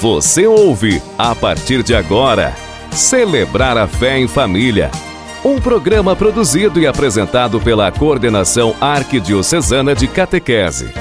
Você ouve, a partir de agora, Celebrar a Fé em Família. Um programa produzido e apresentado pela Coordenação Arquidiocesana de Catequese.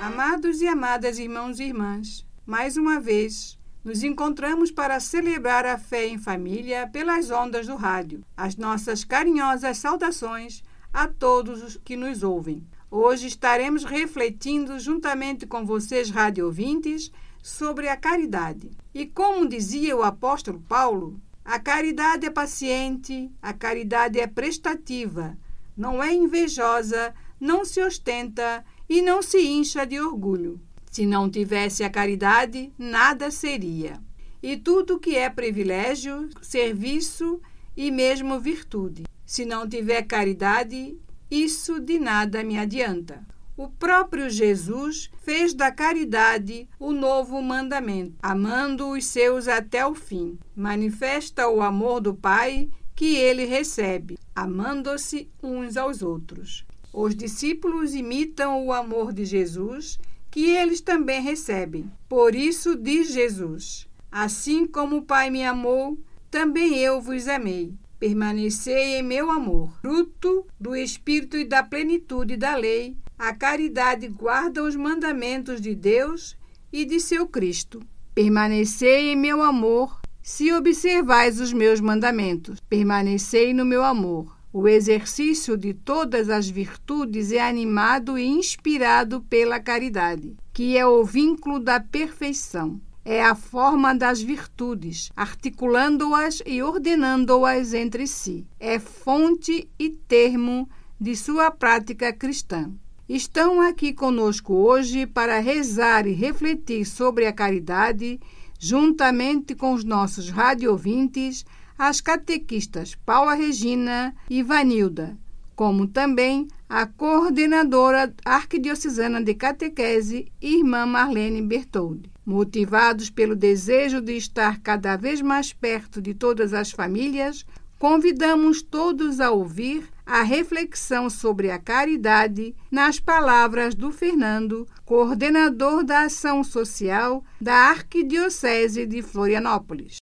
Amados e amadas irmãos e irmãs, mais uma vez nos encontramos para celebrar a fé em família pelas ondas do rádio. As nossas carinhosas saudações a todos os que nos ouvem. Hoje estaremos refletindo juntamente com vocês, rádio ouvintes, sobre a caridade. E como dizia o apóstolo Paulo, a caridade é paciente, a caridade é prestativa, não é invejosa, não se ostenta e não se incha de orgulho. Se não tivesse a caridade, nada seria. E tudo que é privilégio, serviço e mesmo virtude. Se não tiver caridade, isso de nada me adianta. O próprio Jesus fez da caridade o novo mandamento, amando os seus até o fim. Manifesta o amor do Pai que ele recebe, amando-se uns aos outros. Os discípulos imitam o amor de Jesus, que eles também recebem. Por isso diz Jesus: Assim como o Pai me amou, também eu vos amei. Permanecei em meu amor. Fruto do Espírito e da plenitude da lei, a caridade guarda os mandamentos de Deus e de seu Cristo. Permanecei em meu amor, se observais os meus mandamentos. Permanecei no meu amor. O exercício de todas as virtudes é animado e inspirado pela caridade, que é o vínculo da perfeição é a forma das virtudes, articulando-as e ordenando-as entre si. É fonte e termo de sua prática cristã. Estão aqui conosco hoje para rezar e refletir sobre a caridade, juntamente com os nossos radiovintes, as catequistas Paula Regina e Vanilda, como também a coordenadora arquidiocesana de catequese, irmã Marlene Bertoldi. Motivados pelo desejo de estar cada vez mais perto de todas as famílias, convidamos todos a ouvir a reflexão sobre a caridade nas palavras do Fernando, coordenador da ação social da Arquidiocese de Florianópolis.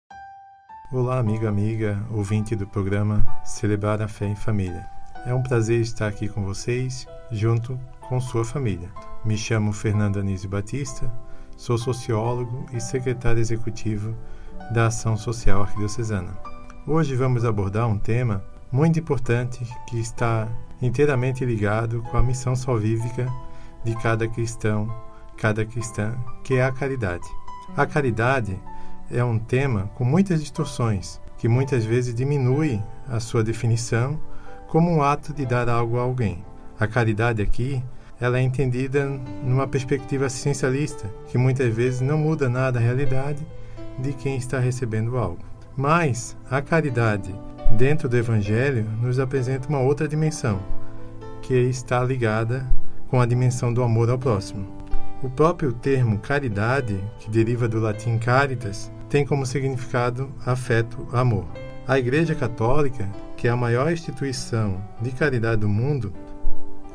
Olá, amiga, amiga, ouvinte do programa Celebrar a Fé em Família. É um prazer estar aqui com vocês, junto com sua família. Me chamo Fernando Anísio Batista, Sou sociólogo e secretário executivo da Ação Social Arquidiocesana. Hoje vamos abordar um tema muito importante que está inteiramente ligado com a missão salvífica de cada cristão, cada cristã, que é a caridade. A caridade é um tema com muitas distorções, que muitas vezes diminui a sua definição como um ato de dar algo a alguém. A caridade aqui ela é entendida numa perspectiva assistencialista, que muitas vezes não muda nada a realidade de quem está recebendo algo. Mas a caridade dentro do Evangelho nos apresenta uma outra dimensão, que está ligada com a dimensão do amor ao próximo. O próprio termo caridade, que deriva do latim caritas, tem como significado afeto, amor. A Igreja Católica, que é a maior instituição de caridade do mundo,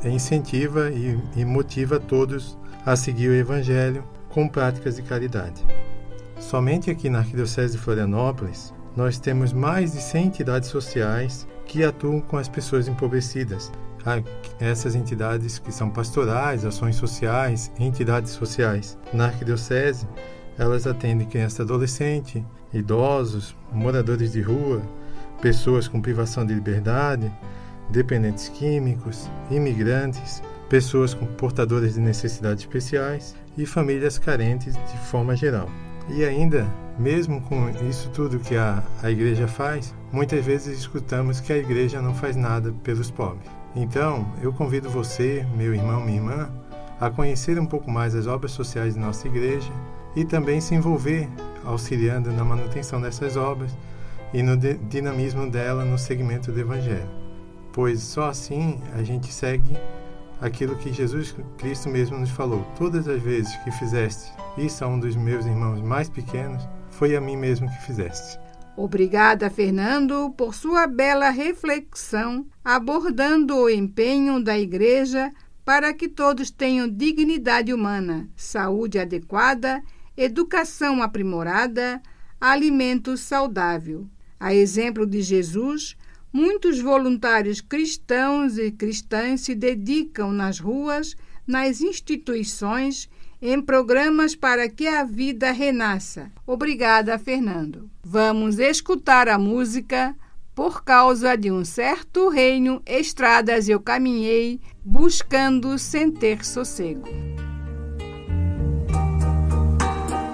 incentiva e, e motiva todos a seguir o Evangelho com práticas de caridade. Somente aqui na Arquidiocese de Florianópolis, nós temos mais de 100 entidades sociais que atuam com as pessoas empobrecidas. Essas entidades que são pastorais, ações sociais, entidades sociais. Na Arquidiocese, elas atendem criança e adolescente, idosos, moradores de rua, pessoas com privação de liberdade, dependentes químicos, imigrantes, pessoas com portadoras de necessidades especiais e famílias carentes de forma geral. E ainda, mesmo com isso tudo que a, a igreja faz, muitas vezes escutamos que a igreja não faz nada pelos pobres. Então, eu convido você, meu irmão, minha irmã, a conhecer um pouco mais as obras sociais de nossa igreja e também se envolver auxiliando na manutenção dessas obras e no dinamismo dela no segmento do Evangelho pois só assim a gente segue aquilo que Jesus Cristo mesmo nos falou. Todas as vezes que fizeste isso a um dos meus irmãos mais pequenos, foi a mim mesmo que fizeste. Obrigada, Fernando, por sua bela reflexão abordando o empenho da Igreja para que todos tenham dignidade humana, saúde adequada, educação aprimorada, alimento saudável. A exemplo de Jesus, muitos voluntários cristãos e cristãs se dedicam nas ruas, nas instituições, em programas para que a vida renasça. Obrigada, Fernando. Vamos escutar a música Por causa de um certo reino, estradas eu caminhei, buscando sem ter sossego.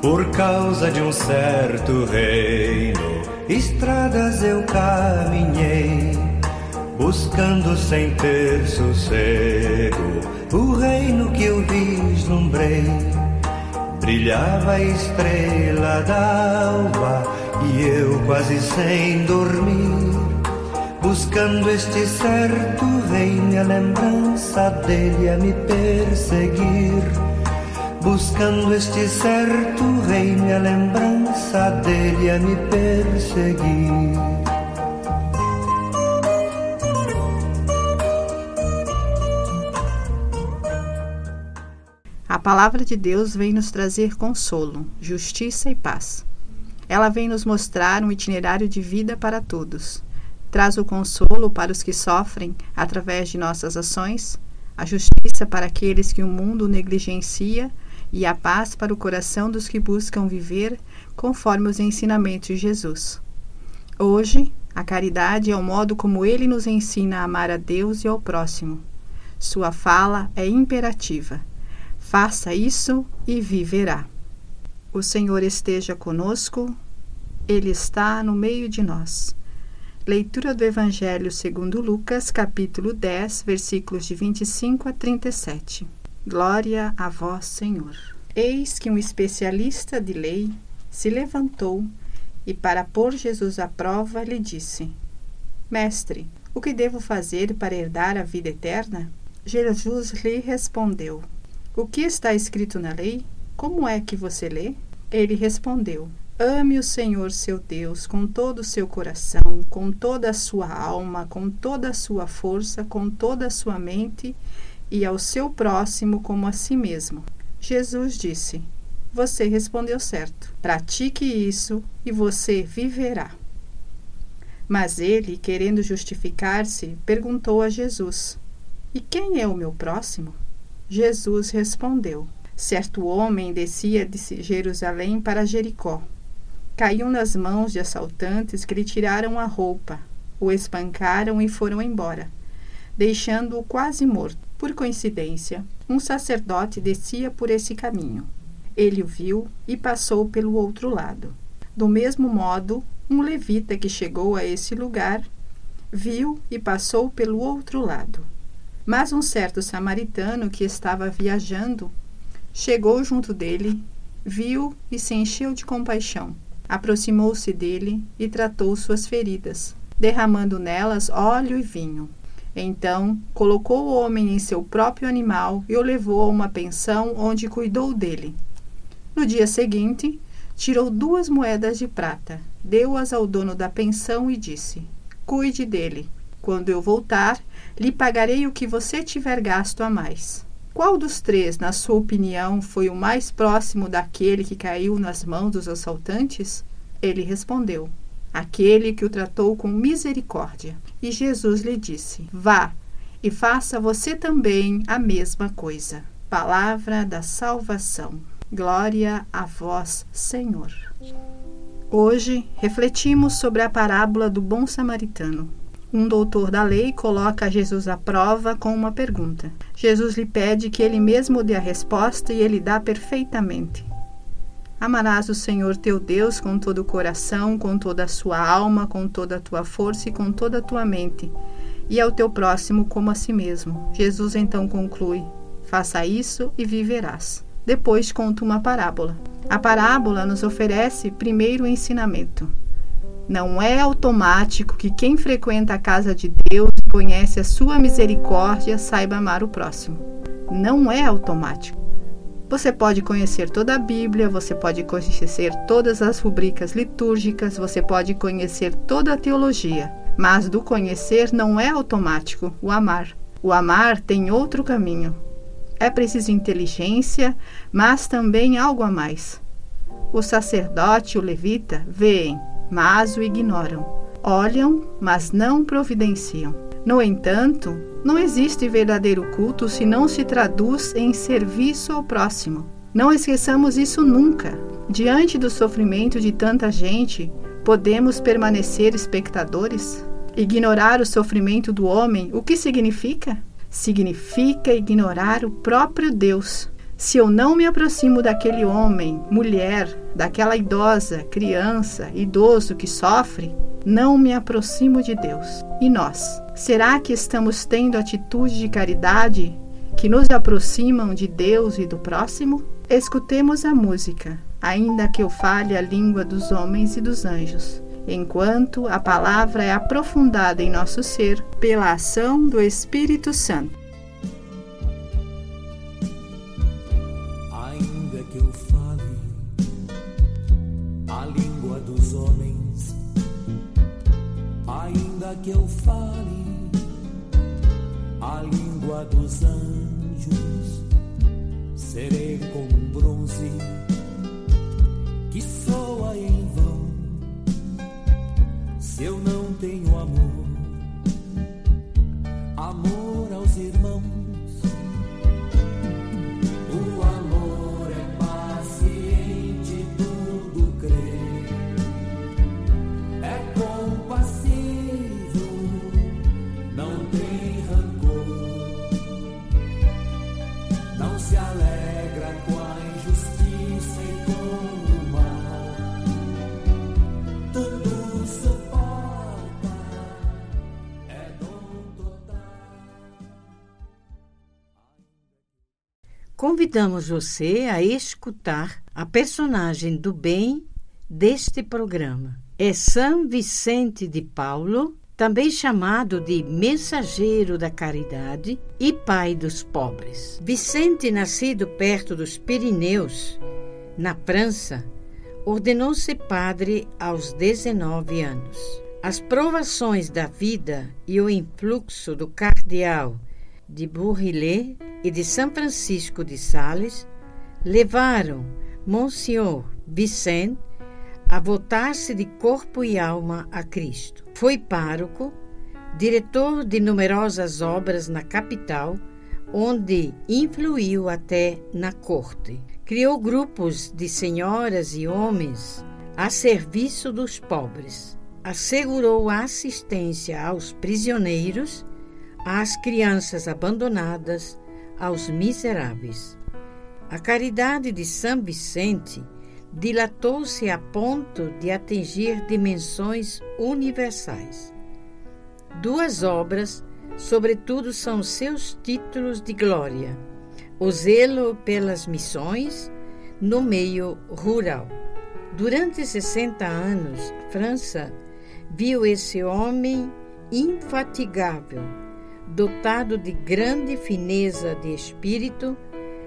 Por causa de um certo reino, estradas eu caminhei, buscando sem ter sossego, o reino que eu vislumbrei. Brilhava a estrela d'alva e eu quase sem dormir, buscando este certo reino, a lembrança dele a me perseguir buscando este certo rei, minha lembrança dele a me perseguir. A palavra de Deus vem nos trazer consolo, justiça e paz. Ela vem nos mostrar um itinerário de vida para todos. Traz o consolo para os que sofrem através de nossas ações, a justiça para aqueles que o mundo negligencia e a paz para o coração dos que buscam viver conforme os ensinamentos de Jesus. Hoje, a caridade é o modo como ele nos ensina a amar a Deus e ao próximo. Sua fala é imperativa. Faça isso e viverá. O Senhor esteja conosco, Ele está no meio de nós. Leitura do Evangelho segundo Lucas, capítulo 10, versículos de 25 a 37. Glória a vós, Senhor. Eis que um especialista de lei se levantou e, para pôr Jesus à prova, lhe disse: Mestre, o que devo fazer para herdar a vida eterna? Jesus lhe respondeu: O que está escrito na lei? Como é que você lê? Ele respondeu: Ame o Senhor seu Deus com todo o seu coração, com toda a sua alma, com toda a sua força, com toda a sua mente e ao seu próximo como a si mesmo. Jesus disse: Você respondeu certo. Pratique isso e você viverá. Mas ele, querendo justificar-se, perguntou a Jesus: E quem é o meu próximo? Jesus respondeu: Certo homem descia de Jerusalém para Jericó. Caiu nas mãos de assaltantes que lhe tiraram a roupa, o espancaram e foram embora, deixando-o quase morto. Por coincidência, um sacerdote descia por esse caminho. Ele o viu e passou pelo outro lado. Do mesmo modo, um levita que chegou a esse lugar viu e passou pelo outro lado. Mas um certo samaritano que estava viajando chegou junto dele, viu e se encheu de compaixão. Aproximou-se dele e tratou suas feridas, derramando nelas óleo e vinho. Então colocou o homem em seu próprio animal e o levou a uma pensão onde cuidou dele. No dia seguinte, tirou duas moedas de prata, deu-as ao dono da pensão e disse: Cuide dele. Quando eu voltar, lhe pagarei o que você tiver gasto a mais. Qual dos três, na sua opinião, foi o mais próximo daquele que caiu nas mãos dos assaltantes? Ele respondeu: Aquele que o tratou com misericórdia. E Jesus lhe disse: Vá e faça você também a mesma coisa. Palavra da salvação. Glória a vós, Senhor. Hoje refletimos sobre a parábola do bom samaritano. Um doutor da lei coloca Jesus à prova com uma pergunta. Jesus lhe pede que ele mesmo dê a resposta e ele dá perfeitamente. Amarás o Senhor teu Deus com todo o coração, com toda a sua alma, com toda a tua força e com toda a tua mente, e ao teu próximo como a si mesmo. Jesus então conclui: Faça isso e viverás. Depois conta uma parábola. A parábola nos oferece primeiro o ensinamento. Não é automático que quem frequenta a casa de Deus e conhece a sua misericórdia saiba amar o próximo. Não é automático. Você pode conhecer toda a Bíblia, você pode conhecer todas as rubricas litúrgicas, você pode conhecer toda a teologia, mas do conhecer não é automático o amar. O amar tem outro caminho. É preciso inteligência, mas também algo a mais. O sacerdote o levita veem, mas o ignoram. Olham, mas não providenciam. No entanto, não existe verdadeiro culto se não se traduz em serviço ao próximo. Não esqueçamos isso nunca. Diante do sofrimento de tanta gente, podemos permanecer espectadores? Ignorar o sofrimento do homem, o que significa? Significa ignorar o próprio Deus. Se eu não me aproximo daquele homem, mulher, daquela idosa, criança, idoso que sofre, não me aproximo de Deus. E nós? Será que estamos tendo atitude de caridade que nos aproximam de Deus e do próximo? Escutemos a música, ainda que eu fale a língua dos homens e dos anjos, enquanto a palavra é aprofundada em nosso ser pela ação do Espírito Santo. Língua dos anjos, serei como bronze que soa em vão. Se eu não tenho amor, amor aos irmãos. O amor Convidamos você a escutar a personagem do bem deste programa. É São Vicente de Paulo, também chamado de mensageiro da caridade e pai dos pobres. Vicente, nascido perto dos Pirineus, na França, ordenou-se padre aos 19 anos. As provações da vida e o influxo do cardeal de Bourrillet e de São Francisco de Sales levaram Monsenhor Vicente a voltar-se de corpo e alma a Cristo. Foi pároco, diretor de numerosas obras na capital, onde influiu até na corte. Criou grupos de senhoras e homens a serviço dos pobres. Assegurou assistência aos prisioneiros, às crianças abandonadas, aos miseráveis. A caridade de São Vicente dilatou-se a ponto de atingir dimensões universais. Duas obras, sobretudo, são seus títulos de glória: o zelo pelas missões no meio rural. Durante 60 anos, França viu esse homem infatigável, dotado de grande fineza de espírito,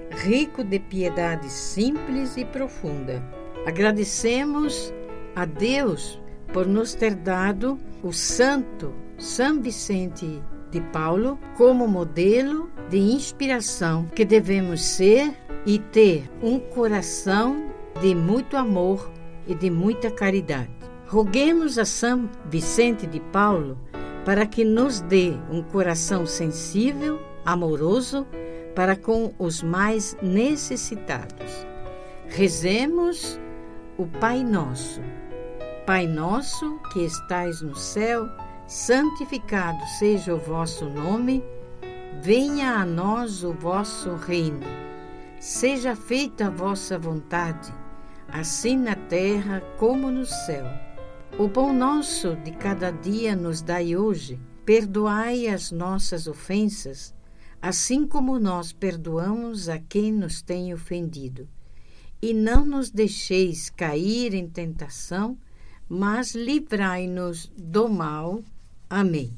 rico de piedade simples e profunda. Agradecemos a Deus por nos ter dado o santo São Vicente de Paulo como modelo de inspiração que devemos ser e ter um coração de muito amor e de muita caridade. Roguemos a São Vicente de Paulo para que nos dê um coração sensível, amoroso para com os mais necessitados. Rezemos o Pai Nosso. Pai nosso que estais no céu, santificado seja o vosso nome, venha a nós o vosso reino. Seja feita a vossa vontade, assim na terra como no céu. O pão nosso de cada dia nos dai hoje. Perdoai as nossas ofensas, assim como nós perdoamos a quem nos tem ofendido. E não nos deixeis cair em tentação, mas livrai-nos do mal. Amém.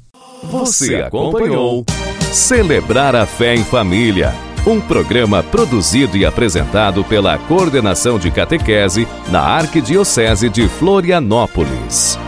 Você acompanhou Celebrar a Fé em Família, um programa produzido e apresentado pela Coordenação de Catequese na Arquidiocese de Florianópolis.